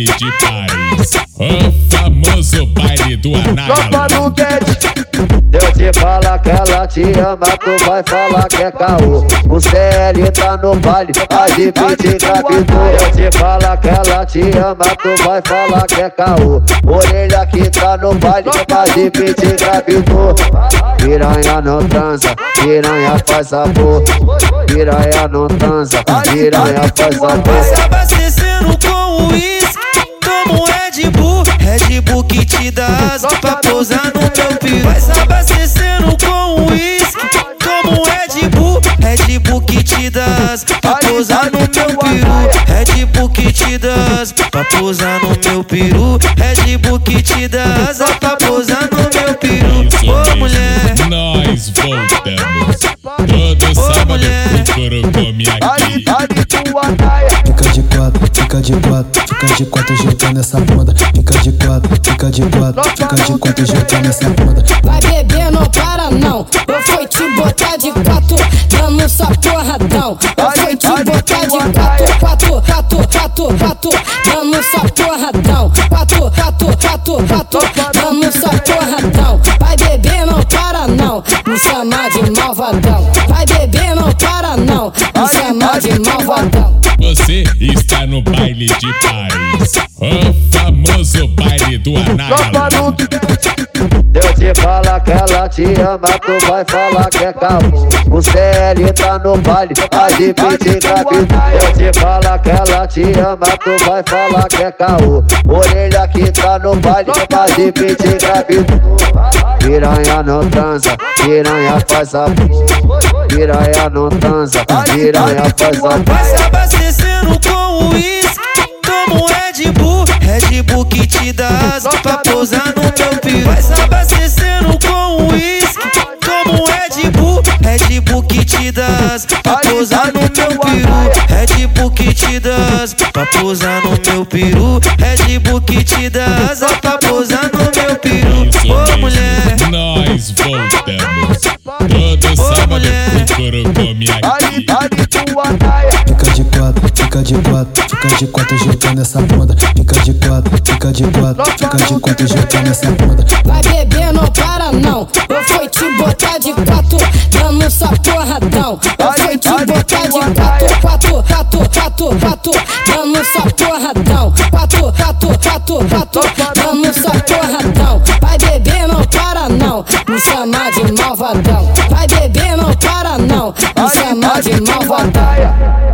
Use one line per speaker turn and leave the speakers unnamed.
baile de Paris. O famoso baile do
guete. Eu te fala que ela te ama, tu vai falar que é caô. O CL tá no baile, a de pente engravidou. Eu te fala que ela te ama, tu vai falar que é caô. Orelha que tá no baile, a de pente engravidou. Piranha não transa, piranha faz amor. Piranha não transa, piranha faz
Vai
amor.
se abastecendo com uísque Como Red Bull Red Bull que te dá asa Pra pousar no meu piru Vai se abastecendo com uísque. Como Red Bull Red Bull que te dá asa Pra pousar no meu peru Red Bull que te dá asa Pra pousar no meu peru Red Bull que te dá asa Pra pousar no meu peru Ô mulher
nós voltamos. Todo sábado
mulher.
o couro
de quatro, fica de quatro jogando essa bunda. Fica de quatro, fica de quatro, fica de quatro jogando essa bunda.
Vai beber, não para não. Eu fui te botar de quatro, dando só porradão. Eu fui te botar de quatro, quatro, quatro, quatro, quatro, dando só porradão. Quatro, quatro, quatro, quatro, dando só porradão. Vai beber, não para não. Me chamar de malvadão. Vai beber, não para não. Me chamar de malvadão.
Você está no baile de Paris. O famoso baile do anal.
Deus te fala que ela te ama, tu vai falar que é caô. O CL tá no baile, a de pente engravidou. Deus te fala que ela te ama, tu vai falar que é caô. Orelha que tá no baile, a de pente engravidou. Piranha não transa, piranha faz amor. Piranha não transa, piranha faz amor.
Vai se abastecendo com uísque Como Red Bull Red Bull que te dá asa Pra pousar no meu peru Vai se abastecendo com uísque Como Red Bull Red Bull que te dá asa Pra pousar no meu peru Red Bull que te dá asa Pra pousar no meu peru Red Bull que te dá asa Pra
aqui.
Fica de quatro, fica de quatro, fica de quatro jogando essa bunda. Fica de quatro, fica de quatro, fica de quatro jogando essa bunda.
Vai beber, não para não. Eu fui te botar de quatro, dando só porradão. Eu fui te botar de quatro, quatro, quatro, quatro, quatro, dando só porradão. Quatro, quatro, quatro, quatro, dando só porradão. Vai beber, não para não. Me chamar de malvadão não, isso é nó de malvadaia.